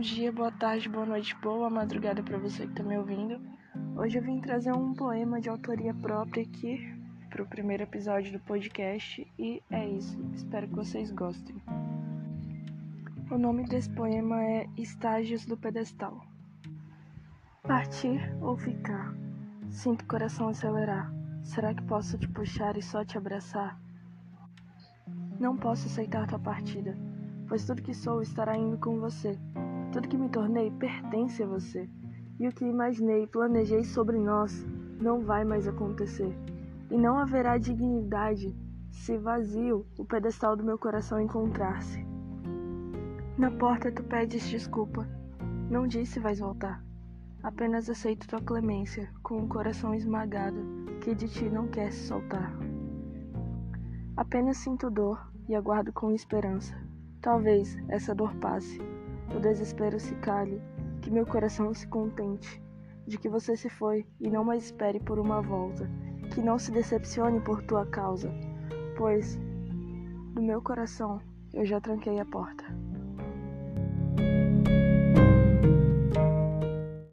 dia, boa tarde, boa noite, boa madrugada para você que está me ouvindo. Hoje eu vim trazer um poema de autoria própria aqui para o primeiro episódio do podcast e é isso. Espero que vocês gostem. O nome desse poema é Estágios do Pedestal. Partir ou ficar? Sinto o coração acelerar. Será que posso te puxar e só te abraçar? Não posso aceitar tua partida pois tudo que sou estará indo com você. Tudo que me tornei pertence a você. E o que imaginei e planejei sobre nós não vai mais acontecer. E não haverá dignidade se vazio o pedestal do meu coração encontrar-se. Na porta tu pedes desculpa. Não disse vais voltar. Apenas aceito tua clemência, com o coração esmagado, que de ti não quer se soltar. Apenas sinto dor e aguardo com esperança Talvez essa dor passe, o desespero se cale, que meu coração se contente de que você se foi e não mais espere por uma volta, que não se decepcione por tua causa, pois do meu coração eu já tranquei a porta.